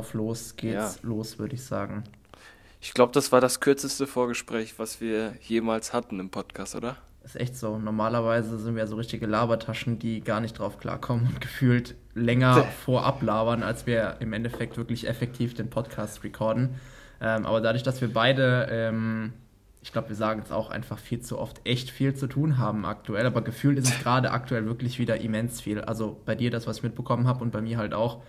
auf los geht's ja. los, würde ich sagen. Ich glaube, das war das kürzeste Vorgespräch, was wir jemals hatten im Podcast, oder? ist echt so. Normalerweise sind wir so richtige Labertaschen, die gar nicht drauf klarkommen und gefühlt länger vorab labern, als wir im Endeffekt wirklich effektiv den Podcast recorden. Ähm, aber dadurch, dass wir beide, ähm, ich glaube, wir sagen es auch einfach viel zu oft, echt viel zu tun haben aktuell. Aber gefühlt ist es gerade aktuell wirklich wieder immens viel. Also bei dir das, was ich mitbekommen habe und bei mir halt auch.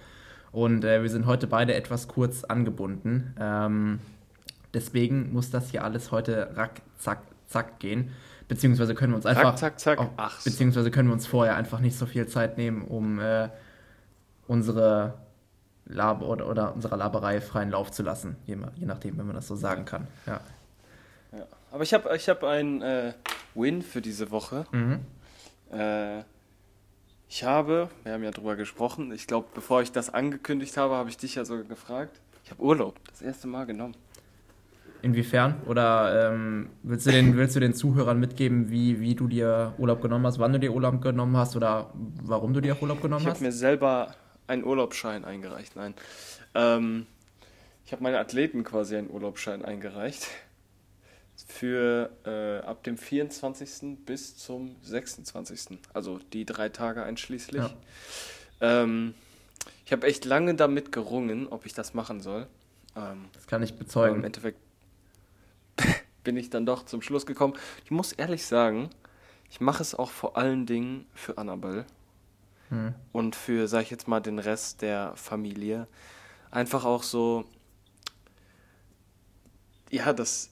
Und äh, wir sind heute beide etwas kurz angebunden. Ähm, deswegen muss das hier alles heute rack, zack, zack gehen. Beziehungsweise können wir uns einfach. Zack, zack, zack. Auch. Beziehungsweise können wir uns vorher einfach nicht so viel Zeit nehmen, um äh, unsere Lab oder, oder unserer Laberei freien Lauf zu lassen. Je, je nachdem, wenn man das so sagen kann. Ja. ja. Aber ich habe ich hab einen äh, Win für diese Woche. Mhm. Äh, ich habe, wir haben ja drüber gesprochen, ich glaube, bevor ich das angekündigt habe, habe ich dich ja sogar gefragt. Ich habe Urlaub das erste Mal genommen. Inwiefern? Oder ähm, willst, du den, willst du den Zuhörern mitgeben, wie, wie du dir Urlaub genommen hast, wann du dir Urlaub genommen hast oder warum du dir Urlaub genommen ich hast? Ich habe mir selber einen Urlaubsschein eingereicht, nein. Ähm, ich habe meinen Athleten quasi einen Urlaubsschein eingereicht. Für äh, ab dem 24. bis zum 26. Also die drei Tage einschließlich. Ja. Ähm, ich habe echt lange damit gerungen, ob ich das machen soll. Ähm, das kann ich bezeugen. Im Endeffekt bin ich dann doch zum Schluss gekommen. Ich muss ehrlich sagen, ich mache es auch vor allen Dingen für Annabelle hm. und für, sag ich jetzt mal, den Rest der Familie. Einfach auch so, ja, dass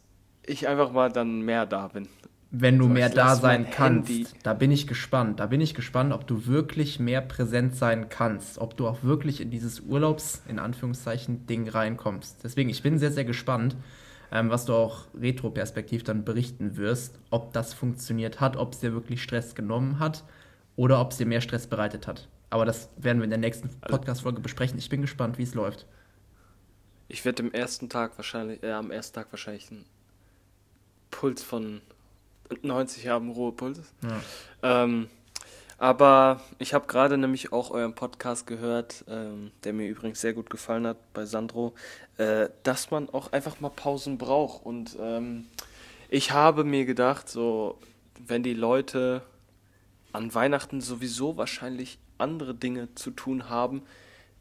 ich einfach mal dann mehr da bin. Wenn du so, mehr da sein kannst, Handy. da bin ich gespannt. Da bin ich gespannt, ob du wirklich mehr präsent sein kannst, ob du auch wirklich in dieses Urlaubs, in Anführungszeichen, Ding reinkommst. Deswegen, ich bin sehr, sehr gespannt ähm, was du auch retroperspektiv dann berichten wirst, ob das funktioniert hat, ob es dir wirklich Stress genommen hat oder ob es dir mehr Stress bereitet hat. Aber das werden wir in der nächsten also Podcast-Folge besprechen. Ich bin gespannt, wie es läuft. Ich werde am ersten Tag wahrscheinlich, äh, am ersten Tag wahrscheinlich einen Puls von 90 haben, Ruhepuls. Ja. Ähm, aber ich habe gerade nämlich auch euren Podcast gehört, ähm, der mir übrigens sehr gut gefallen hat bei Sandro, äh, dass man auch einfach mal Pausen braucht. Und ähm, ich habe mir gedacht, so, wenn die Leute an Weihnachten sowieso wahrscheinlich andere Dinge zu tun haben,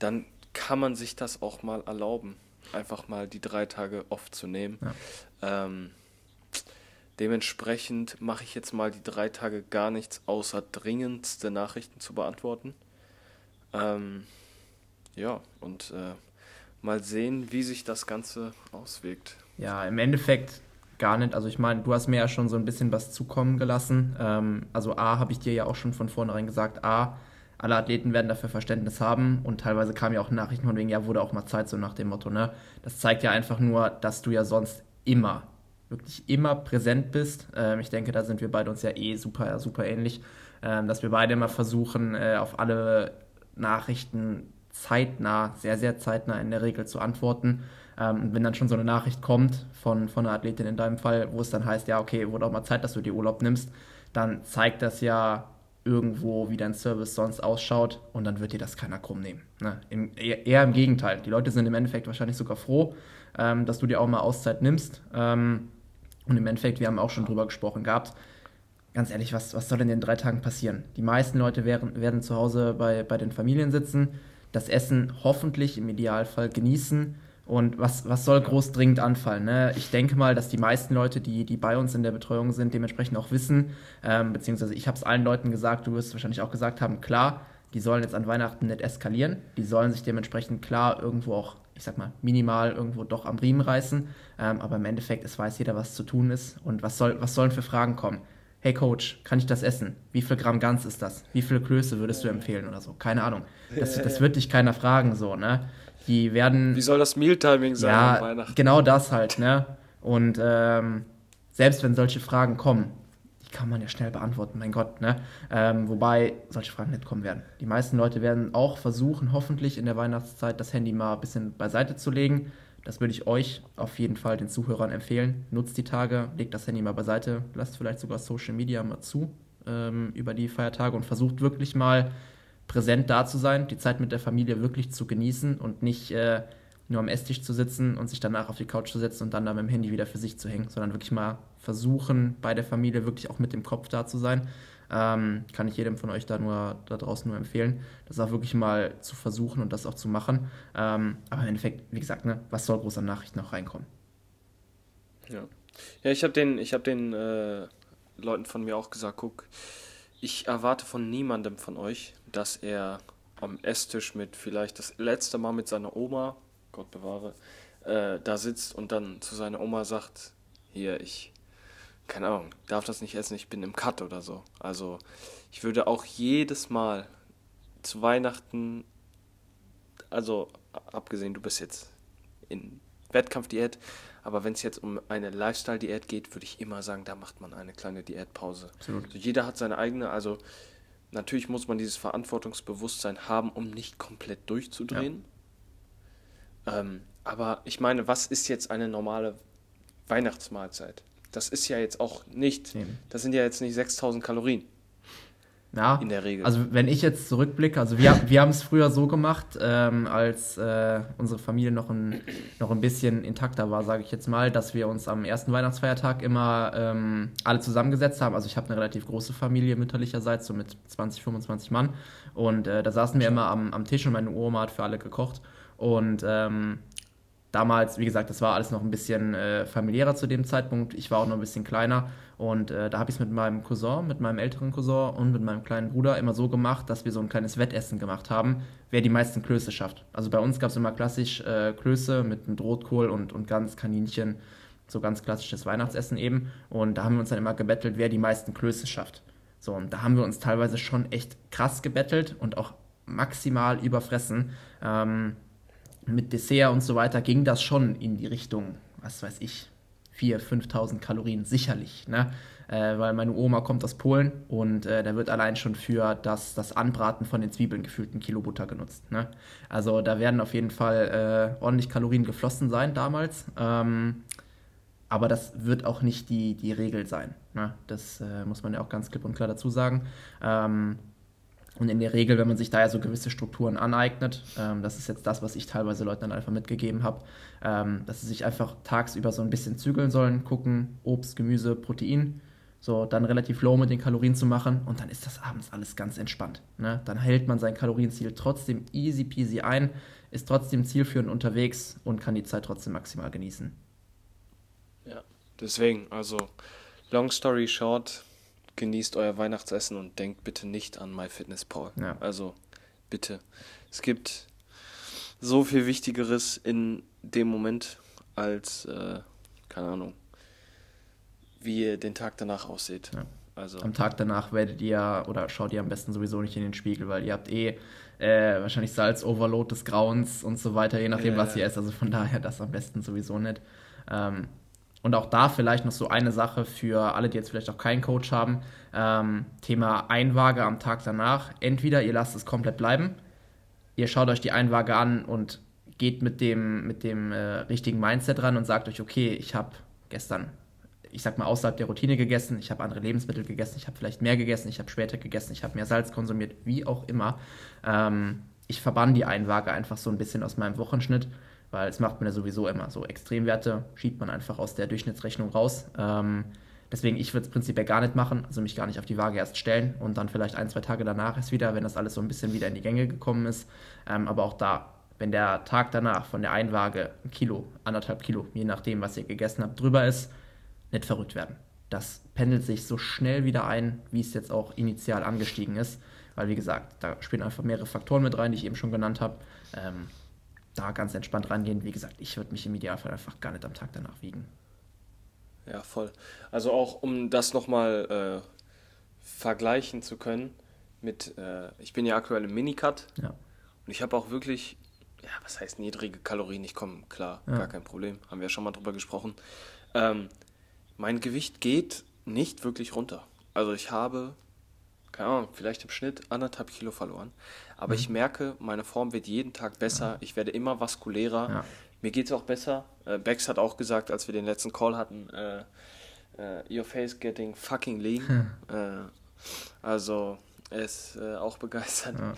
dann kann man sich das auch mal erlauben, einfach mal die drei Tage off zu nehmen. Ja. Ähm, Dementsprechend mache ich jetzt mal die drei Tage gar nichts, außer dringendste Nachrichten zu beantworten. Ähm, ja, und äh, mal sehen, wie sich das Ganze auswirkt. Ja, im Endeffekt gar nicht. Also ich meine, du hast mir ja schon so ein bisschen was zukommen gelassen. Ähm, also A, habe ich dir ja auch schon von vornherein gesagt, A, alle Athleten werden dafür Verständnis haben und teilweise kamen ja auch Nachrichten von wegen, ja, wurde auch mal Zeit, so nach dem Motto, ne? Das zeigt ja einfach nur, dass du ja sonst immer wirklich immer präsent bist. Ähm, ich denke, da sind wir beide uns ja eh super, super ähnlich, ähm, dass wir beide immer versuchen, äh, auf alle Nachrichten zeitnah, sehr, sehr zeitnah in der Regel zu antworten. Ähm, und wenn dann schon so eine Nachricht kommt von, von einer Athletin in deinem Fall, wo es dann heißt, ja, okay, wurde auch mal Zeit, dass du dir Urlaub nimmst, dann zeigt das ja irgendwo, wie dein Service sonst ausschaut und dann wird dir das keiner krumm nehmen. Ne? Im, eher, eher, im Gegenteil. Die Leute sind im Endeffekt wahrscheinlich sogar froh, ähm, dass du dir auch mal Auszeit nimmst. Ähm, und im Endeffekt, wir haben auch schon drüber gesprochen gehabt, ganz ehrlich, was, was soll in den drei Tagen passieren? Die meisten Leute werden, werden zu Hause bei, bei den Familien sitzen, das Essen hoffentlich im Idealfall genießen. Und was, was soll groß dringend anfallen? Ne? Ich denke mal, dass die meisten Leute, die, die bei uns in der Betreuung sind, dementsprechend auch wissen, ähm, beziehungsweise ich habe es allen Leuten gesagt, du wirst wahrscheinlich auch gesagt haben, klar, die sollen jetzt an Weihnachten nicht eskalieren, die sollen sich dementsprechend klar irgendwo auch ich sag mal, minimal irgendwo doch am Riemen reißen. Ähm, aber im Endeffekt, es weiß jeder, was zu tun ist. Und was, soll, was sollen für Fragen kommen? Hey Coach, kann ich das essen? Wie viel Gramm Gans ist das? Wie viele Klöße würdest du empfehlen oder so? Keine Ahnung. Das, das wird dich keiner fragen, so, ne? Die werden. Wie soll das Mealtiming sein ja, Weihnachten? Genau das halt, ne? Und ähm, selbst wenn solche Fragen kommen, kann man ja schnell beantworten, mein Gott. Ne? Ähm, wobei solche Fragen nicht kommen werden. Die meisten Leute werden auch versuchen, hoffentlich in der Weihnachtszeit das Handy mal ein bisschen beiseite zu legen. Das würde ich euch auf jeden Fall den Zuhörern empfehlen. Nutzt die Tage, legt das Handy mal beiseite, lasst vielleicht sogar Social Media mal zu ähm, über die Feiertage und versucht wirklich mal präsent da zu sein, die Zeit mit der Familie wirklich zu genießen und nicht äh, nur am Esstisch zu sitzen und sich danach auf die Couch zu setzen und dann da mit dem Handy wieder für sich zu hängen, sondern wirklich mal versuchen, bei der Familie wirklich auch mit dem Kopf da zu sein. Ähm, kann ich jedem von euch da nur da draußen nur empfehlen, das auch wirklich mal zu versuchen und das auch zu machen. Ähm, aber im Endeffekt, wie gesagt, ne, was soll groß an Nachrichten noch reinkommen? Ja, ja ich habe den, ich hab den äh, Leuten von mir auch gesagt, guck, ich erwarte von niemandem von euch, dass er am Esstisch mit vielleicht das letzte Mal mit seiner Oma, Gott bewahre, äh, da sitzt und dann zu seiner Oma sagt, hier, ich, keine Ahnung, darf das nicht essen, ich bin im Cut oder so. Also ich würde auch jedes Mal zu Weihnachten, also abgesehen, du bist jetzt in Wettkampfdiät, aber wenn es jetzt um eine Lifestyle-Diät geht, würde ich immer sagen, da macht man eine kleine Diätpause. Absolut. Also jeder hat seine eigene, also natürlich muss man dieses Verantwortungsbewusstsein haben, um nicht komplett durchzudrehen. Ja. Ähm, aber ich meine, was ist jetzt eine normale Weihnachtsmahlzeit? Das ist ja jetzt auch nicht, das sind ja jetzt nicht 6000 Kalorien. Ja, in der Regel. Also wenn ich jetzt zurückblicke, also wir, wir haben es früher so gemacht, ähm, als äh, unsere Familie noch ein, noch ein bisschen intakter war, sage ich jetzt mal, dass wir uns am ersten Weihnachtsfeiertag immer ähm, alle zusammengesetzt haben. Also ich habe eine relativ große Familie mütterlicherseits, so mit 20, 25 Mann. Und äh, da saßen wir immer am, am Tisch und meine Oma hat für alle gekocht. Und ähm, damals, wie gesagt, das war alles noch ein bisschen äh, familiärer zu dem Zeitpunkt. Ich war auch noch ein bisschen kleiner. Und äh, da habe ich es mit meinem Cousin, mit meinem älteren Cousin und mit meinem kleinen Bruder immer so gemacht, dass wir so ein kleines Wettessen gemacht haben, wer die meisten Klöße schafft. Also bei uns gab es immer klassisch äh, Klöße mit einem Rotkohl und, und ganz Kaninchen, so ganz klassisches Weihnachtsessen eben. Und da haben wir uns dann immer gebettelt, wer die meisten Klöße schafft. So, und da haben wir uns teilweise schon echt krass gebettelt und auch maximal überfressen. Ähm, mit Dessert und so weiter ging das schon in die Richtung, was weiß ich, 4.000, 5.000 Kalorien, sicherlich. Ne? Äh, weil meine Oma kommt aus Polen und äh, da wird allein schon für das, das Anbraten von den Zwiebeln gefühlt ein Kilo Butter genutzt. Ne? Also da werden auf jeden Fall äh, ordentlich Kalorien geflossen sein damals. Ähm, aber das wird auch nicht die, die Regel sein. Ne? Das äh, muss man ja auch ganz klipp und klar dazu sagen. Ähm, und in der Regel, wenn man sich da ja so gewisse Strukturen aneignet, ähm, das ist jetzt das, was ich teilweise Leuten dann einfach mitgegeben habe, ähm, dass sie sich einfach tagsüber so ein bisschen zügeln sollen, gucken, Obst, Gemüse, Protein, so dann relativ low mit den Kalorien zu machen und dann ist das abends alles ganz entspannt. Ne? Dann hält man sein Kalorienziel trotzdem easy peasy ein, ist trotzdem zielführend unterwegs und kann die Zeit trotzdem maximal genießen. Ja, deswegen, also long story short, genießt euer Weihnachtsessen und denkt bitte nicht an MyFitnessPal. Ja. Also bitte. Es gibt so viel Wichtigeres in dem Moment als, äh, keine Ahnung, wie ihr den Tag danach aussieht. Ja. Also. Am Tag danach werdet ihr oder schaut ihr am besten sowieso nicht in den Spiegel, weil ihr habt eh äh, wahrscheinlich Salz-Overload des Grauens und so weiter, je nachdem, ja, was ihr esst. Also von daher das am besten sowieso nicht. Ähm, und auch da vielleicht noch so eine Sache für alle, die jetzt vielleicht auch keinen Coach haben. Ähm, Thema Einwaage am Tag danach. Entweder ihr lasst es komplett bleiben, ihr schaut euch die Einwaage an und geht mit dem, mit dem äh, richtigen Mindset ran und sagt euch, okay, ich habe gestern, ich sag mal, außerhalb der Routine gegessen, ich habe andere Lebensmittel gegessen, ich habe vielleicht mehr gegessen, ich habe später gegessen, ich habe mehr Salz konsumiert, wie auch immer. Ähm, ich verbann die Einwaage einfach so ein bisschen aus meinem Wochenschnitt weil es macht man ja sowieso immer. So Extremwerte schiebt man einfach aus der Durchschnittsrechnung raus. Ähm, deswegen, ich würde es prinzipiell gar nicht machen, also mich gar nicht auf die Waage erst stellen und dann vielleicht ein, zwei Tage danach erst wieder, wenn das alles so ein bisschen wieder in die Gänge gekommen ist. Ähm, aber auch da, wenn der Tag danach von der Einwaage ein Kilo, anderthalb Kilo, je nachdem, was ihr gegessen habt, drüber ist, nicht verrückt werden. Das pendelt sich so schnell wieder ein, wie es jetzt auch initial angestiegen ist. Weil, wie gesagt, da spielen einfach mehrere Faktoren mit rein, die ich eben schon genannt habe. Ähm, da ganz entspannt rangehen. Wie gesagt, ich würde mich im Idealfall einfach gar nicht am Tag danach wiegen. Ja, voll. Also auch um das nochmal äh, vergleichen zu können mit, äh, ich bin ja aktuell im Minicut ja. und ich habe auch wirklich, ja, was heißt niedrige Kalorien? Ich komme klar, ja. gar kein Problem. Haben wir ja schon mal drüber gesprochen. Ähm, mein Gewicht geht nicht wirklich runter. Also ich habe keine Ahnung, vielleicht im Schnitt anderthalb Kilo verloren. Aber mhm. ich merke, meine Form wird jeden Tag besser. Ja. Ich werde immer vaskulärer. Ja. Mir geht es auch besser. Äh, Bex hat auch gesagt, als wir den letzten Call hatten, äh, äh, your face getting fucking lean. Hm. Äh, also Er ist äh, auch begeistert ja.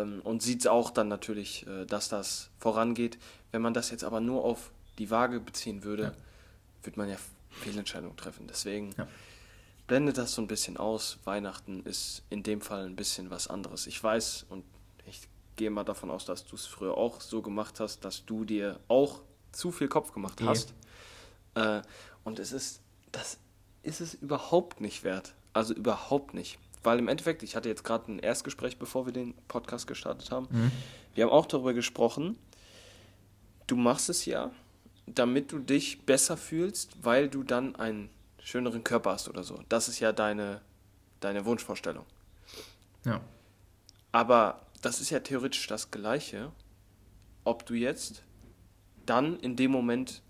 ähm, und sieht auch dann natürlich, äh, dass das vorangeht. Wenn man das jetzt aber nur auf die Waage beziehen würde, ja. würde man ja Fehlentscheidungen treffen. Deswegen. Blendet das so ein bisschen aus. Weihnachten ist in dem Fall ein bisschen was anderes. Ich weiß und ich gehe mal davon aus, dass du es früher auch so gemacht hast, dass du dir auch zu viel Kopf gemacht hast. Äh, und es ist, das ist es überhaupt nicht wert. Also überhaupt nicht. Weil im Endeffekt, ich hatte jetzt gerade ein Erstgespräch, bevor wir den Podcast gestartet haben. Mhm. Wir haben auch darüber gesprochen, du machst es ja, damit du dich besser fühlst, weil du dann einen schöneren Körper hast oder so. Das ist ja deine, deine Wunschvorstellung. Ja. Aber das ist ja theoretisch das Gleiche, ob du jetzt dann in dem Moment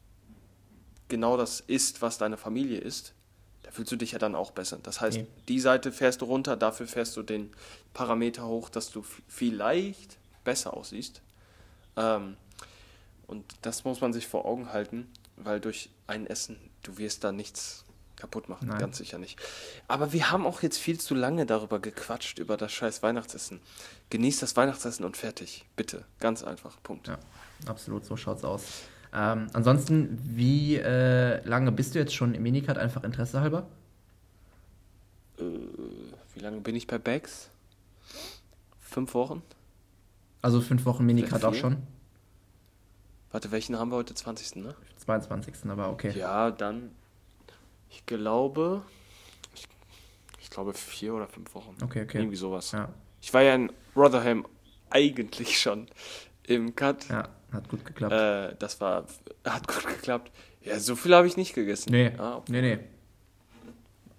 genau das isst, was deine Familie isst, da fühlst du dich ja dann auch besser. Das heißt, okay. die Seite fährst du runter, dafür fährst du den Parameter hoch, dass du vielleicht besser aussiehst. Ähm, und das muss man sich vor Augen halten, weil durch ein Essen, du wirst da nichts kaputt machen, Nein. ganz sicher nicht. Aber wir haben auch jetzt viel zu lange darüber gequatscht, über das scheiß Weihnachtsessen. Genießt das Weihnachtsessen und fertig. Bitte. Ganz einfach. Punkt. Ja, absolut, so schaut's aus. Ähm, ansonsten, wie äh, lange bist du jetzt schon im Minicard, einfach Interesse halber? Äh, wie lange bin ich bei Bags? Fünf Wochen? Also fünf Wochen Minicard auch schon? Warte, welchen haben wir heute? 20. ne? 22. aber okay. Ja, dann, ich glaube, ich, ich glaube vier oder fünf Wochen. Okay, okay. Irgendwie sowas. Ja. Ich war ja in Rotherham eigentlich schon im Cut. Ja, hat gut geklappt. Äh, das war, hat gut geklappt. Ja, so viel habe ich nicht gegessen. Nee, ah, okay. nee, nee.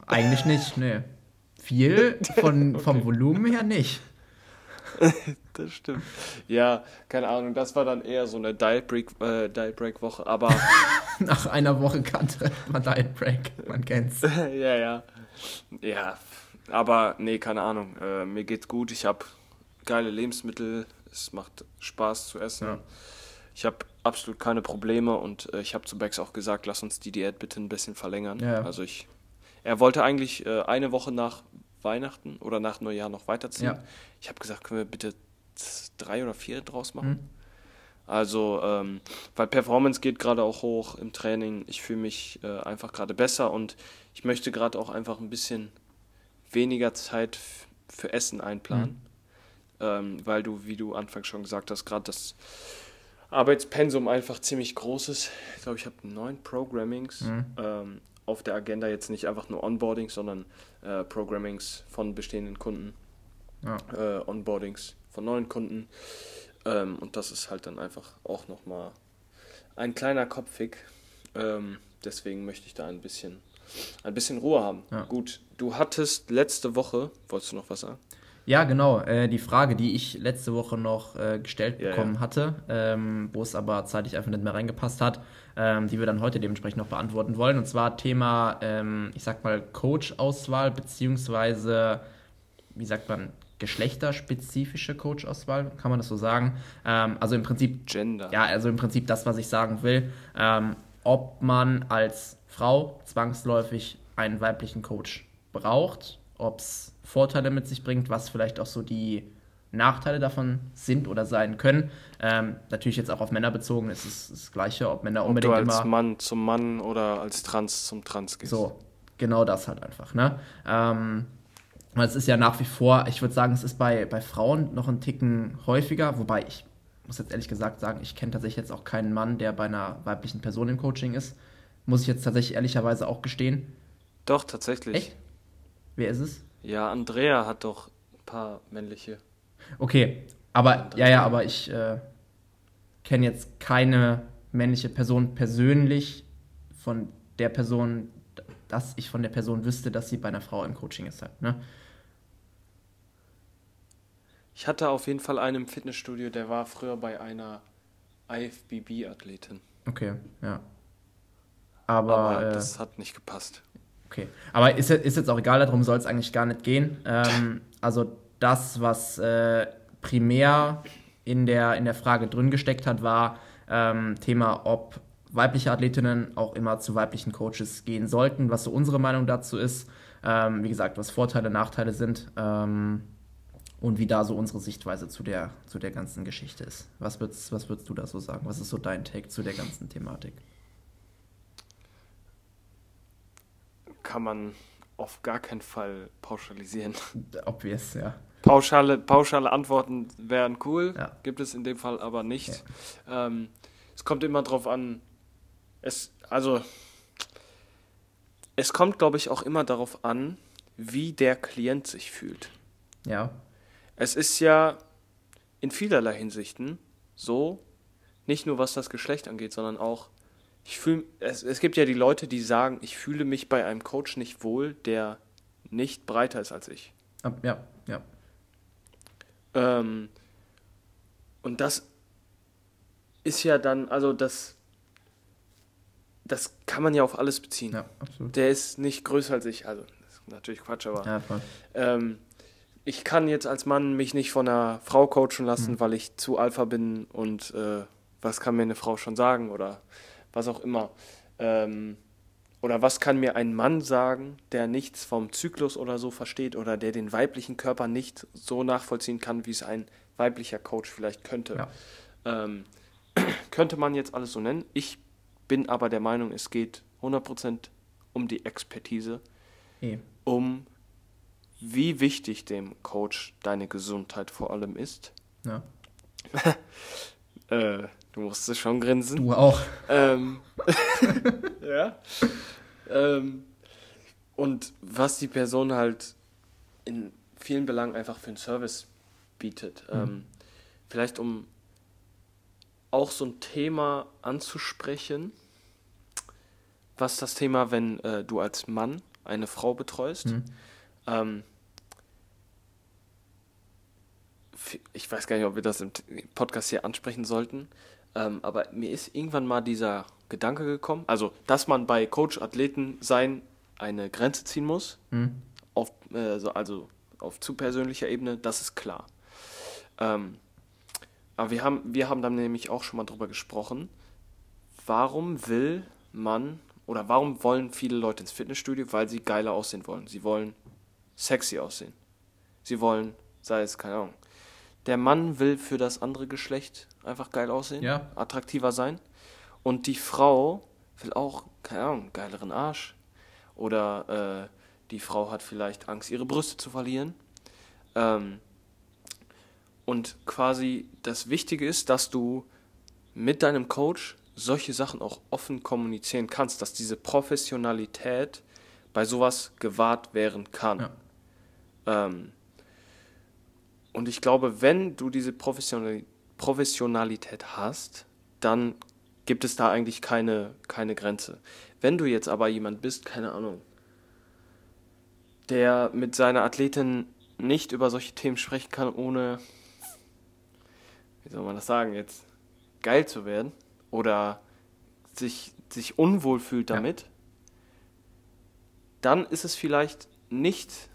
Eigentlich nicht, nee. Viel von, okay. vom Volumen her nicht. das stimmt. Ja, keine Ahnung, das war dann eher so eine Diet Break, äh, Diet Break Woche, aber. Nach einer Woche kannte man Diet Break, man kennt's. ja, ja. Ja, aber nee, keine Ahnung. Äh, mir geht's gut, ich habe geile Lebensmittel, es macht Spaß zu essen. Ja. Ich habe absolut keine Probleme und äh, ich habe zu Bex auch gesagt, lass uns die Diät bitte ein bisschen verlängern. Ja. Also ich. Er wollte eigentlich äh, eine Woche nach Weihnachten oder nach Neujahr noch weiterziehen. Ja. Ich habe gesagt, können wir bitte drei oder vier draus machen? Mhm. Also, ähm, weil Performance geht gerade auch hoch im Training. Ich fühle mich äh, einfach gerade besser und ich möchte gerade auch einfach ein bisschen weniger Zeit für Essen einplanen. Mhm. Ähm, weil du, wie du anfangs schon gesagt hast, gerade das Arbeitspensum einfach ziemlich groß ist. Ich glaube, ich habe neun Programmings. Mhm. Ähm, auf der Agenda jetzt nicht einfach nur Onboardings, sondern äh, Programmings von bestehenden Kunden, ja. äh, Onboardings von neuen Kunden. Ähm, und das ist halt dann einfach auch nochmal ein kleiner Kopfig. Ähm, deswegen möchte ich da ein bisschen, ein bisschen Ruhe haben. Ja. Gut, du hattest letzte Woche, wolltest du noch was sagen? Ja, genau. Äh, die Frage, die ich letzte Woche noch äh, gestellt ja, bekommen ja. hatte, ähm, wo es aber zeitlich einfach nicht mehr reingepasst hat, ähm, die wir dann heute dementsprechend noch beantworten wollen. Und zwar Thema, ähm, ich sag mal, Coach-Auswahl, beziehungsweise, wie sagt man, geschlechterspezifische Coach-Auswahl, kann man das so sagen? Ähm, also im Prinzip. Gender. Ja, also im Prinzip das, was ich sagen will. Ähm, ob man als Frau zwangsläufig einen weiblichen Coach braucht, ob es Vorteile mit sich bringt, was vielleicht auch so die Nachteile davon sind oder sein können. Ähm, natürlich jetzt auch auf Männer bezogen ist es das Gleiche, ob Männer ob unbedingt du als immer Mann zum Mann oder als Trans zum Trans gehst. So, genau das halt einfach. Ne? Ähm, es ist ja nach wie vor, ich würde sagen, es ist bei, bei Frauen noch ein Ticken häufiger, wobei ich muss jetzt ehrlich gesagt sagen, ich kenne tatsächlich jetzt auch keinen Mann, der bei einer weiblichen Person im Coaching ist. Muss ich jetzt tatsächlich ehrlicherweise auch gestehen. Doch, tatsächlich. Echt? Wer ist es? Ja, Andrea hat doch ein paar männliche. Okay, aber ja, ja, aber ich äh, kenne jetzt keine männliche Person persönlich von der Person, dass ich von der Person wüsste, dass sie bei einer Frau im Coaching ist halt, ne? Ich hatte auf jeden Fall einen im Fitnessstudio, der war früher bei einer IFBB-Athletin. Okay, ja. Aber, Aber das äh, hat nicht gepasst. Okay, aber ist, ist jetzt auch egal, darum soll es eigentlich gar nicht gehen. Ähm, also das, was äh, primär in der, in der Frage drin gesteckt hat, war ähm, Thema, ob weibliche Athletinnen auch immer zu weiblichen Coaches gehen sollten, was so unsere Meinung dazu ist. Ähm, wie gesagt, was Vorteile, Nachteile sind. Ähm, und wie da so unsere Sichtweise zu der, zu der ganzen Geschichte ist. Was würdest, was würdest du da so sagen? Was ist so dein Take zu der ganzen Thematik? Kann man auf gar keinen Fall pauschalisieren. Obvious, ja. Pauschale, pauschale Antworten wären cool, ja. gibt es in dem Fall aber nicht. Ja. Ähm, es kommt immer drauf an, es, also, es kommt, glaube ich, auch immer darauf an, wie der Klient sich fühlt. Ja. Es ist ja in vielerlei Hinsichten so, nicht nur was das Geschlecht angeht, sondern auch, ich fühle, es, es gibt ja die Leute, die sagen, ich fühle mich bei einem Coach nicht wohl, der nicht breiter ist als ich. Ja, ja. Ähm, und das ist ja dann, also das, das kann man ja auf alles beziehen. Ja, absolut. Der ist nicht größer als ich, also das ist natürlich Quatsch, aber ja, ähm, ich kann jetzt als Mann mich nicht von einer Frau coachen lassen, mhm. weil ich zu Alpha bin und äh, was kann mir eine Frau schon sagen oder was auch immer. Ähm, oder was kann mir ein Mann sagen, der nichts vom Zyklus oder so versteht oder der den weiblichen Körper nicht so nachvollziehen kann, wie es ein weiblicher Coach vielleicht könnte. Ja. Ähm, könnte man jetzt alles so nennen. Ich bin aber der Meinung, es geht 100% um die Expertise, e. um wie wichtig dem Coach deine Gesundheit vor allem ist. Ja. äh, du musstest schon grinsen. Du auch. Ähm, ja. Ähm, und was die Person halt in vielen Belangen einfach für einen Service bietet. Mhm. Ähm, vielleicht um auch so ein Thema anzusprechen, was das Thema, wenn äh, du als Mann eine Frau betreust. Mhm. Ähm, ich weiß gar nicht, ob wir das im Podcast hier ansprechen sollten, ähm, aber mir ist irgendwann mal dieser Gedanke gekommen, also dass man bei Coach-Athleten sein eine Grenze ziehen muss, mhm. auf, äh, also auf zu persönlicher Ebene, das ist klar. Ähm, aber wir haben, wir haben dann nämlich auch schon mal drüber gesprochen, warum will man oder warum wollen viele Leute ins Fitnessstudio? Weil sie geiler aussehen wollen. Sie wollen sexy aussehen. Sie wollen, sei es, keine Ahnung, der Mann will für das andere Geschlecht einfach geil aussehen, ja. attraktiver sein. Und die Frau will auch, keine Ahnung, geileren Arsch. Oder äh, die Frau hat vielleicht Angst, ihre Brüste zu verlieren. Ähm, und quasi das Wichtige ist, dass du mit deinem Coach solche Sachen auch offen kommunizieren kannst, dass diese Professionalität bei sowas gewahrt werden kann. Ja. Ähm, und ich glaube, wenn du diese Professionalität hast, dann gibt es da eigentlich keine, keine Grenze. Wenn du jetzt aber jemand bist, keine Ahnung, der mit seiner Athletin nicht über solche Themen sprechen kann, ohne, wie soll man das sagen, jetzt geil zu werden oder sich, sich unwohl fühlt damit, ja. dann ist es vielleicht nicht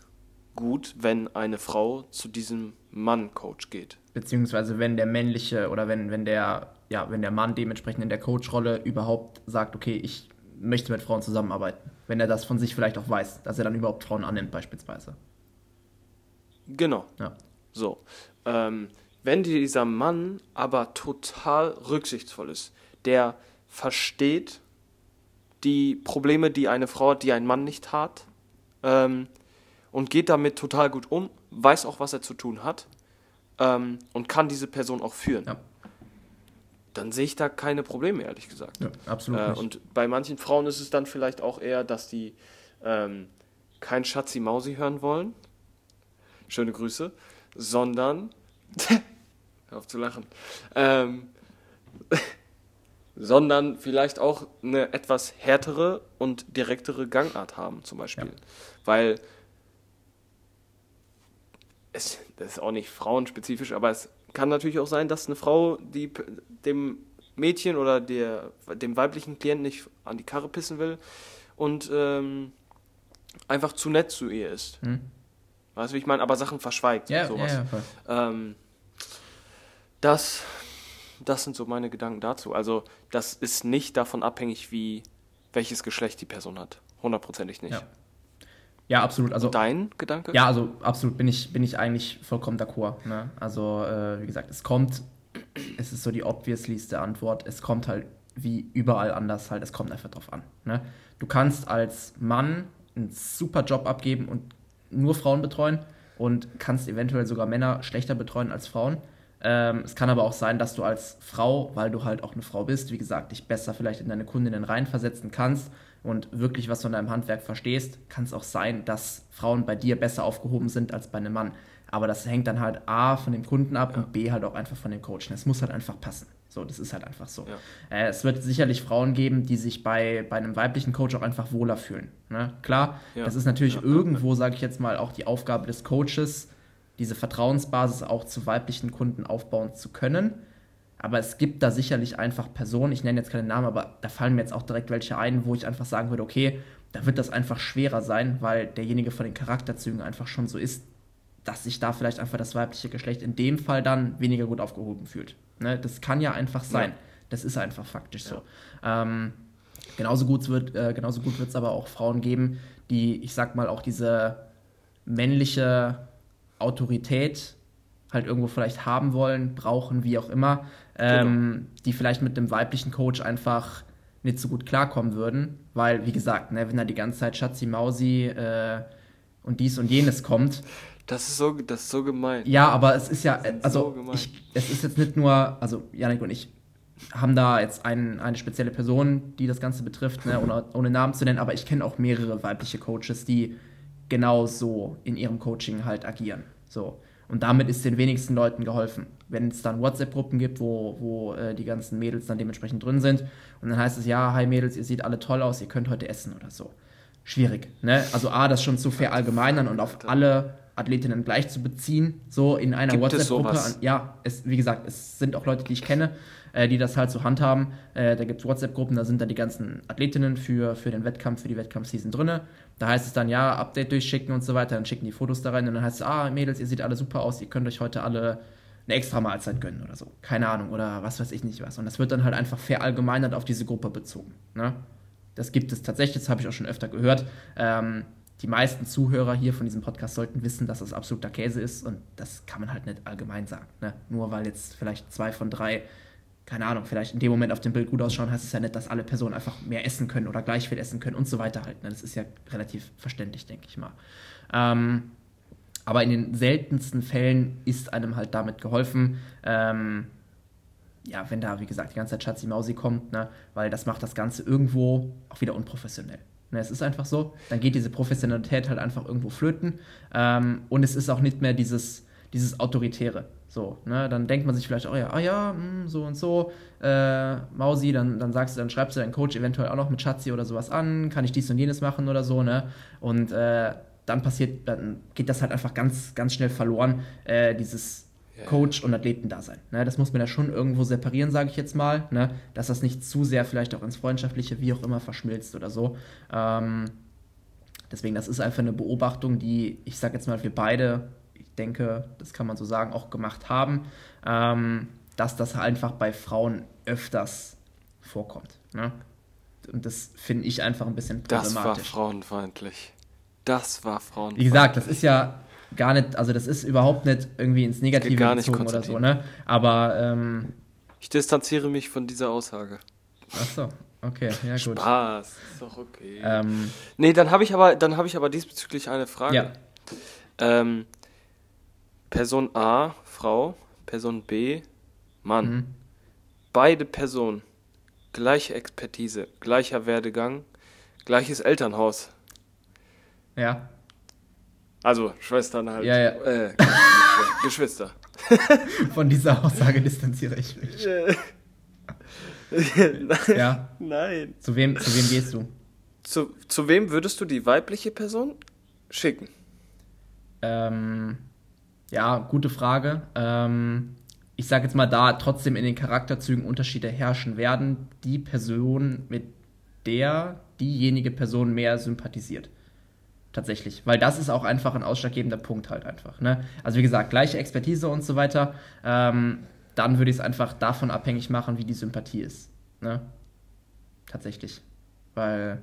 gut, wenn eine Frau zu diesem Mann-Coach geht. Beziehungsweise wenn der männliche oder wenn, wenn der, ja, wenn der Mann dementsprechend in der Coach-Rolle überhaupt sagt, okay, ich möchte mit Frauen zusammenarbeiten. Wenn er das von sich vielleicht auch weiß, dass er dann überhaupt Frauen annimmt, beispielsweise. Genau. Ja. So. Ähm, wenn dieser Mann aber total rücksichtsvoll ist, der versteht die Probleme, die eine Frau hat, die ein Mann nicht hat, ähm, und geht damit total gut um, weiß auch, was er zu tun hat ähm, und kann diese Person auch führen. Ja. Dann sehe ich da keine Probleme, ehrlich gesagt. Ja, absolut. Äh, und bei manchen Frauen ist es dann vielleicht auch eher, dass die ähm, kein Schatzi-Mausi hören wollen. Schöne Grüße. Sondern. hör auf zu lachen. Ähm, sondern vielleicht auch eine etwas härtere und direktere Gangart haben, zum Beispiel. Ja. Weil es, das ist auch nicht frauenspezifisch, aber es kann natürlich auch sein, dass eine Frau, die dem Mädchen oder der, dem weiblichen Klienten nicht an die Karre pissen will und ähm, einfach zu nett zu ihr ist. Hm. Weißt du, wie ich meine? Aber Sachen verschweigt. Ja, sowas. Ja, ja, ähm, das, das sind so meine Gedanken dazu. Also, das ist nicht davon abhängig, wie welches Geschlecht die Person hat. Hundertprozentig nicht. Ja. Ja, absolut. Also, Dein Gedanke? Ja, also absolut bin ich, bin ich eigentlich vollkommen d'accord. Ne? Also, äh, wie gesagt, es kommt, es ist so die obviouslyste Antwort, es kommt halt wie überall anders halt, es kommt einfach drauf an. Ne? Du kannst als Mann einen super Job abgeben und nur Frauen betreuen und kannst eventuell sogar Männer schlechter betreuen als Frauen. Ähm, es kann aber auch sein, dass du als Frau, weil du halt auch eine Frau bist, wie gesagt, dich besser vielleicht in deine Kundinnen reinversetzen kannst und wirklich was von deinem Handwerk verstehst, kann es auch sein, dass Frauen bei dir besser aufgehoben sind als bei einem Mann. Aber das hängt dann halt A von dem Kunden ab ja. und B halt auch einfach von dem Coach. Es muss halt einfach passen. So, das ist halt einfach so. Ja. Äh, es wird sicherlich Frauen geben, die sich bei, bei einem weiblichen Coach auch einfach wohler fühlen. Ne? Klar, ja. das ist natürlich irgendwo, sage ich jetzt mal, auch die Aufgabe des Coaches, diese Vertrauensbasis auch zu weiblichen Kunden aufbauen zu können. Aber es gibt da sicherlich einfach Personen, ich nenne jetzt keine Namen, aber da fallen mir jetzt auch direkt welche ein, wo ich einfach sagen würde, okay, da wird das einfach schwerer sein, weil derjenige von den Charakterzügen einfach schon so ist, dass sich da vielleicht einfach das weibliche Geschlecht in dem Fall dann weniger gut aufgehoben fühlt. Ne? Das kann ja einfach sein. Ja. Das ist einfach faktisch so. Ähm, genauso gut wird äh, genauso gut wird es aber auch Frauen geben, die, ich sag mal, auch diese männliche Autorität halt irgendwo vielleicht haben wollen, brauchen, wie auch immer, ähm, genau. die vielleicht mit dem weiblichen Coach einfach nicht so gut klarkommen würden, weil, wie gesagt, ne, wenn da die ganze Zeit Schatzi Mausi äh, und dies und jenes kommt. Das ist so, das ist so gemein. Ja, aber es ist ja, also so ich, es ist jetzt nicht nur, also Janik und ich haben da jetzt ein, eine spezielle Person, die das Ganze betrifft, ne, ohne, ohne Namen zu nennen, aber ich kenne auch mehrere weibliche Coaches, die genau so in ihrem Coaching halt agieren. So. Und damit ist den wenigsten Leuten geholfen. Wenn es dann WhatsApp-Gruppen gibt, wo, wo äh, die ganzen Mädels dann dementsprechend drin sind und dann heißt es, ja, hi Mädels, ihr seht alle toll aus, ihr könnt heute essen oder so. Schwierig. Ne? Also A, das schon zu verallgemeinern und auf alle Athletinnen gleich zu beziehen, so in einer WhatsApp-Gruppe. Ja, es, wie gesagt, es sind auch Leute, die ich kenne, äh, die das halt so handhaben. Äh, da gibt es WhatsApp-Gruppen, da sind dann die ganzen Athletinnen für, für den Wettkampf, für die Wettkampfseason drin. Da heißt es dann, ja, Update durchschicken und so weiter, dann schicken die Fotos da rein und dann heißt es, ah, Mädels, ihr seht alle super aus, ihr könnt euch heute alle eine extra Mahlzeit gönnen oder so. Keine Ahnung, oder was weiß ich nicht was. Und das wird dann halt einfach verallgemeinert auf diese Gruppe bezogen. Ne? Das gibt es tatsächlich, das habe ich auch schon öfter gehört. Ähm, die meisten Zuhörer hier von diesem Podcast sollten wissen, dass das absoluter Käse ist und das kann man halt nicht allgemein sagen. Ne? Nur weil jetzt vielleicht zwei von drei keine Ahnung, vielleicht in dem Moment auf dem Bild gut ausschauen, heißt es ja nicht, dass alle Personen einfach mehr essen können oder gleich viel essen können und so weiter halt. Ne? Das ist ja relativ verständlich, denke ich mal. Ähm, aber in den seltensten Fällen ist einem halt damit geholfen. Ähm, ja, wenn da, wie gesagt, die ganze Zeit Schatzi Mausi kommt, ne? weil das macht das Ganze irgendwo auch wieder unprofessionell. Ne, es ist einfach so. Dann geht diese Professionalität halt einfach irgendwo flöten. Ähm, und es ist auch nicht mehr dieses, dieses Autoritäre. So, ne, dann denkt man sich vielleicht auch, ja, ah ja, mh, hm, so und so, äh, Mausi, dann, dann sagst du, dann schreibst du deinen Coach eventuell auch noch mit Schatzi oder sowas an, kann ich dies und jenes machen oder so, ne? Und äh, dann passiert, dann geht das halt einfach ganz, ganz schnell verloren, äh, dieses yeah. Coach- und Athletendasein. Ne? Das muss man ja schon irgendwo separieren, sage ich jetzt mal, ne? dass das nicht zu sehr vielleicht auch ins Freundschaftliche, wie auch immer, verschmilzt oder so. Ähm, deswegen, das ist einfach eine Beobachtung, die, ich sage jetzt mal, wir beide denke, das kann man so sagen, auch gemacht haben, ähm, dass das einfach bei Frauen öfters vorkommt. Ne? Und das finde ich einfach ein bisschen problematisch. Das war frauenfeindlich. Das war frauenfeindlich. Wie gesagt, das ist ja gar nicht, also das ist überhaupt nicht irgendwie ins Negative gar nicht gezogen oder so, ne? Aber ähm, ich distanziere mich von dieser Aussage. Ach so, okay, ja gut. Spaß, ist doch okay. Ähm, nee, dann habe ich aber, dann habe ich aber diesbezüglich eine Frage. Ja. Ähm, Person A, Frau, Person B, Mann. Mhm. Beide Personen, gleiche Expertise, gleicher Werdegang, gleiches Elternhaus. Ja. Also Schwestern halt. Ja, ja. Äh, Geschwister. Von dieser Aussage distanziere ich mich. Nein. Ja. Nein. Zu wem, zu wem gehst du? Zu, zu wem würdest du die weibliche Person schicken? Ähm, ja, gute Frage. Ähm, ich sage jetzt mal, da trotzdem in den Charakterzügen Unterschiede herrschen werden, die Person, mit der diejenige Person mehr sympathisiert. Tatsächlich. Weil das ist auch einfach ein ausschlaggebender Punkt halt einfach. Ne? Also wie gesagt, gleiche Expertise und so weiter. Ähm, dann würde ich es einfach davon abhängig machen, wie die Sympathie ist. Ne? Tatsächlich. Weil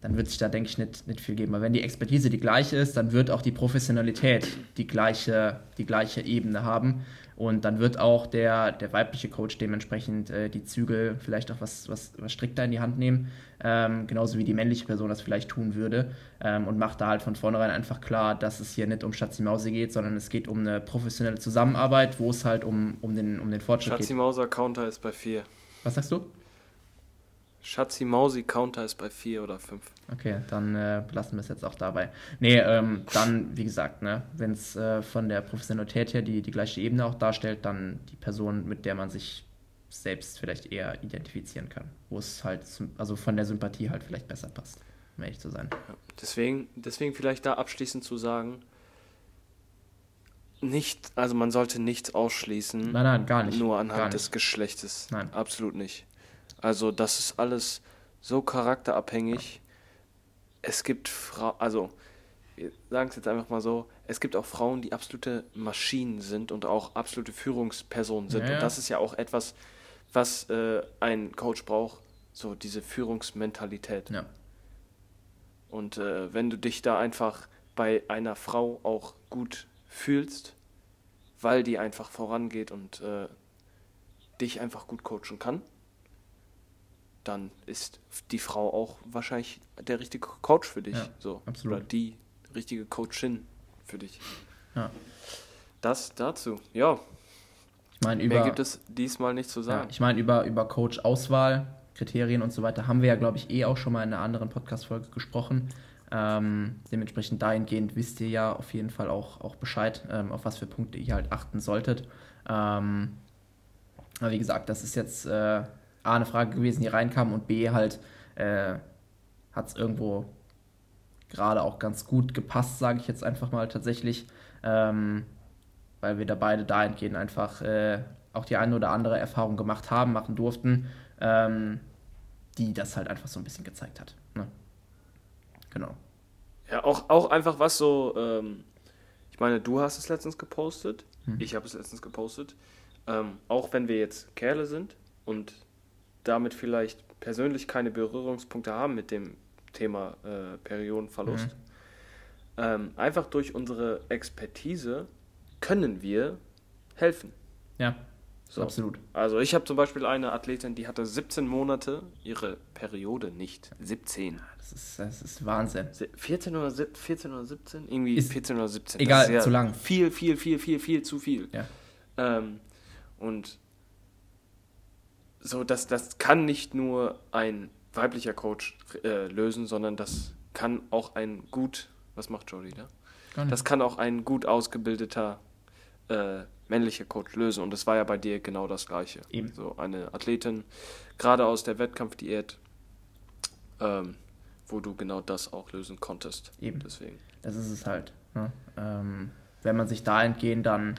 dann wird sich da, denke ich, nicht, nicht viel geben. Aber wenn die Expertise die gleiche ist, dann wird auch die Professionalität die gleiche, die gleiche Ebene haben. Und dann wird auch der, der weibliche Coach dementsprechend äh, die Zügel vielleicht auch was, was, was strikter in die Hand nehmen, ähm, genauso wie die männliche Person das vielleicht tun würde. Ähm, und macht da halt von vornherein einfach klar, dass es hier nicht um Schatzi Mausi geht, sondern es geht um eine professionelle Zusammenarbeit, wo es halt um, um, den, um den Fortschritt Schatzi geht. Schatzi Mauser Counter ist bei 4. Was sagst du? Schatzi Mausi Counter ist bei 4 oder 5. Okay, dann äh, belassen wir es jetzt auch dabei. Nee, ähm, dann, wie gesagt, ne, wenn es äh, von der Professionalität her die, die gleiche Ebene auch darstellt, dann die Person, mit der man sich selbst vielleicht eher identifizieren kann. Wo es halt, also von der Sympathie halt vielleicht besser passt, um ehrlich zu sein. Ja, deswegen, deswegen vielleicht da abschließend zu sagen, nicht, also man sollte nichts ausschließen. Nein, nein, gar nicht. Nur anhand nicht. des Geschlechtes. Nein. Absolut nicht. Also das ist alles so charakterabhängig. Es gibt Frauen, also wir sagen es jetzt einfach mal so, es gibt auch Frauen, die absolute Maschinen sind und auch absolute Führungspersonen sind. Ja, Und das ist ja auch etwas, was äh, ein Coach braucht, so diese Führungsmentalität. Ja. Und äh, wenn du dich da einfach bei einer Frau auch gut fühlst, weil die einfach vorangeht und äh, dich einfach gut coachen kann, dann ist die Frau auch wahrscheinlich der richtige Coach für dich. Ja, so. Absolut. Oder die richtige Coachin für dich. Ja. Das dazu. Ja. Ich meine, über. Mehr gibt es diesmal nicht zu sagen. Ja, ich meine, über, über Coach-Auswahl, Kriterien und so weiter haben wir ja, glaube ich, eh auch schon mal in einer anderen Podcast-Folge gesprochen. Ähm, dementsprechend dahingehend wisst ihr ja auf jeden Fall auch, auch Bescheid, ähm, auf was für Punkte ihr halt achten solltet. Ähm, aber wie gesagt, das ist jetzt äh, A, eine Frage gewesen, die reinkam und B, halt äh, hat es irgendwo gerade auch ganz gut gepasst, sage ich jetzt einfach mal tatsächlich, ähm, weil wir da beide dahingehend einfach äh, auch die eine oder andere Erfahrung gemacht haben, machen durften, ähm, die das halt einfach so ein bisschen gezeigt hat. Ne? Genau. Ja, auch, auch einfach was so, ähm, ich meine, du hast es letztens gepostet, hm. ich habe es letztens gepostet, ähm, auch wenn wir jetzt Kerle sind und damit vielleicht persönlich keine Berührungspunkte haben mit dem Thema äh, Periodenverlust. Mhm. Ähm, einfach durch unsere Expertise können wir helfen. Ja, so. absolut. Also ich habe zum Beispiel eine Athletin, die hatte 17 Monate ihre Periode nicht. 17. Das ist, das ist Wahnsinn. 14 oder, 14 oder 17? Irgendwie ist 14 oder 17. Egal, zu lang. Viel, viel, viel, viel, viel zu viel. Ja. Ähm, und so, das, das kann nicht nur ein weiblicher Coach äh, lösen, sondern das kann auch ein gut, was macht Jody da? Das kann auch ein gut ausgebildeter äh, männlicher Coach lösen. Und das war ja bei dir genau das Gleiche. Eben. So eine Athletin, gerade aus der Wettkampfdiät, ähm, wo du genau das auch lösen konntest. Eben. Deswegen. Das ist es halt. Ne? Ähm, wenn man sich da entgehen dann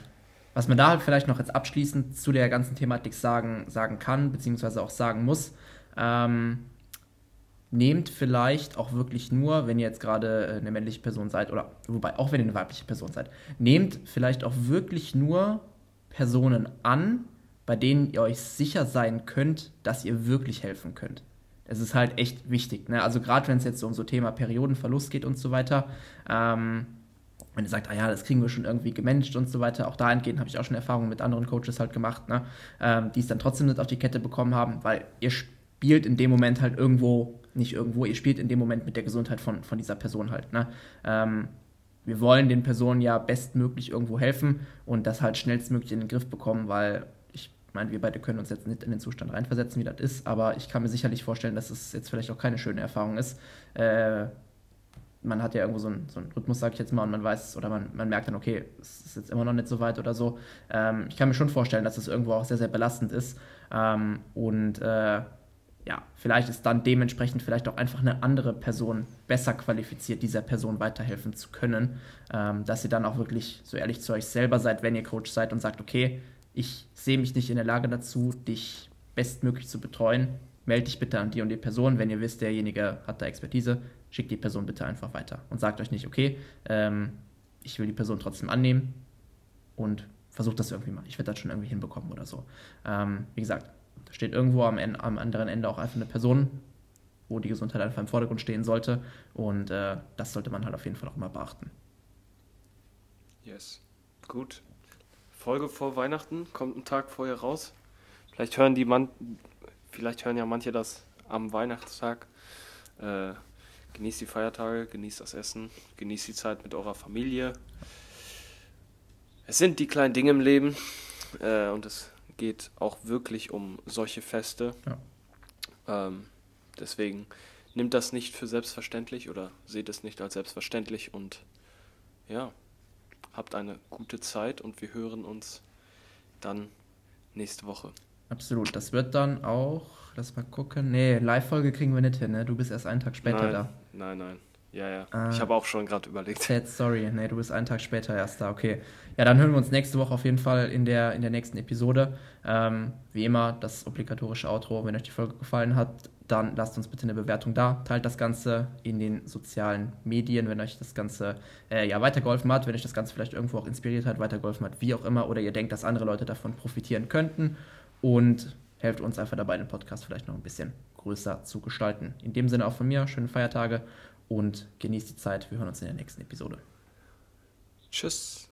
was man da halt vielleicht noch jetzt abschließend zu der ganzen Thematik sagen, sagen kann, beziehungsweise auch sagen muss, ähm, nehmt vielleicht auch wirklich nur, wenn ihr jetzt gerade äh, eine männliche Person seid, oder wobei auch wenn ihr eine weibliche Person seid, nehmt vielleicht auch wirklich nur Personen an, bei denen ihr euch sicher sein könnt, dass ihr wirklich helfen könnt. Es ist halt echt wichtig. Ne? Also gerade wenn es jetzt um so Thema Periodenverlust geht und so weiter, ähm, wenn ihr sagt, ah ja, das kriegen wir schon irgendwie gemanagt und so weiter, auch dahingehend habe ich auch schon Erfahrungen mit anderen Coaches halt gemacht, ne, ähm, die es dann trotzdem nicht auf die Kette bekommen haben, weil ihr spielt in dem Moment halt irgendwo, nicht irgendwo, ihr spielt in dem Moment mit der Gesundheit von, von dieser Person halt. Ne. Ähm, wir wollen den Personen ja bestmöglich irgendwo helfen und das halt schnellstmöglich in den Griff bekommen, weil ich meine, wir beide können uns jetzt nicht in den Zustand reinversetzen, wie das ist, aber ich kann mir sicherlich vorstellen, dass es jetzt vielleicht auch keine schöne Erfahrung ist. Äh, man hat ja irgendwo so einen, so einen Rhythmus, sag ich jetzt mal, und man weiß, oder man, man merkt dann, okay, es ist jetzt immer noch nicht so weit oder so. Ähm, ich kann mir schon vorstellen, dass das irgendwo auch sehr, sehr belastend ist. Ähm, und äh, ja, vielleicht ist dann dementsprechend vielleicht auch einfach eine andere Person besser qualifiziert, dieser Person weiterhelfen zu können, ähm, dass ihr dann auch wirklich so ehrlich zu euch selber seid, wenn ihr Coach seid und sagt, okay, ich sehe mich nicht in der Lage dazu, dich bestmöglich zu betreuen. Melde dich bitte an die und die Person, wenn ihr wisst, derjenige hat da Expertise, schickt die Person bitte einfach weiter und sagt euch nicht, okay, ähm, ich will die Person trotzdem annehmen und versucht das irgendwie mal. Ich werde das schon irgendwie hinbekommen oder so. Ähm, wie gesagt, da steht irgendwo am, am, anderen Ende auch einfach eine Person wo die Gesundheit einfach im Vordergrund stehen sollte. Und äh, das sollte man halt auf jeden Fall auch immer beachten. Yes. Gut. Folge vor Weihnachten kommt einen Tag vorher raus. Vielleicht hören die man, vielleicht hören ja manche das am Weihnachtstag. Äh, genießt die Feiertage, genießt das Essen, genießt die Zeit mit eurer Familie. Es sind die kleinen Dinge im Leben äh, und es geht auch wirklich um solche Feste. Ja. Ähm, deswegen nimmt das nicht für selbstverständlich oder seht es nicht als selbstverständlich und ja, habt eine gute Zeit und wir hören uns dann nächste Woche. Absolut. Das wird dann auch, lass mal gucken. Nee, Live-Folge kriegen wir nicht hin, ne? Du bist erst einen Tag später nein, da. Nein, nein. Ja, ja. Ah, ich habe auch schon gerade überlegt. Sad story. Nee, du bist einen Tag später erst da. Okay. Ja, dann hören wir uns nächste Woche auf jeden Fall in der, in der nächsten Episode. Ähm, wie immer, das obligatorische Outro. Wenn euch die Folge gefallen hat, dann lasst uns bitte eine Bewertung da. Teilt das Ganze in den sozialen Medien, wenn euch das Ganze äh, ja, weitergeholfen hat, wenn euch das Ganze vielleicht irgendwo auch inspiriert hat, weitergeholfen hat, wie auch immer, oder ihr denkt, dass andere Leute davon profitieren könnten. Und helft uns einfach dabei, den Podcast vielleicht noch ein bisschen größer zu gestalten. In dem Sinne auch von mir, schöne Feiertage und genießt die Zeit. Wir hören uns in der nächsten Episode. Tschüss.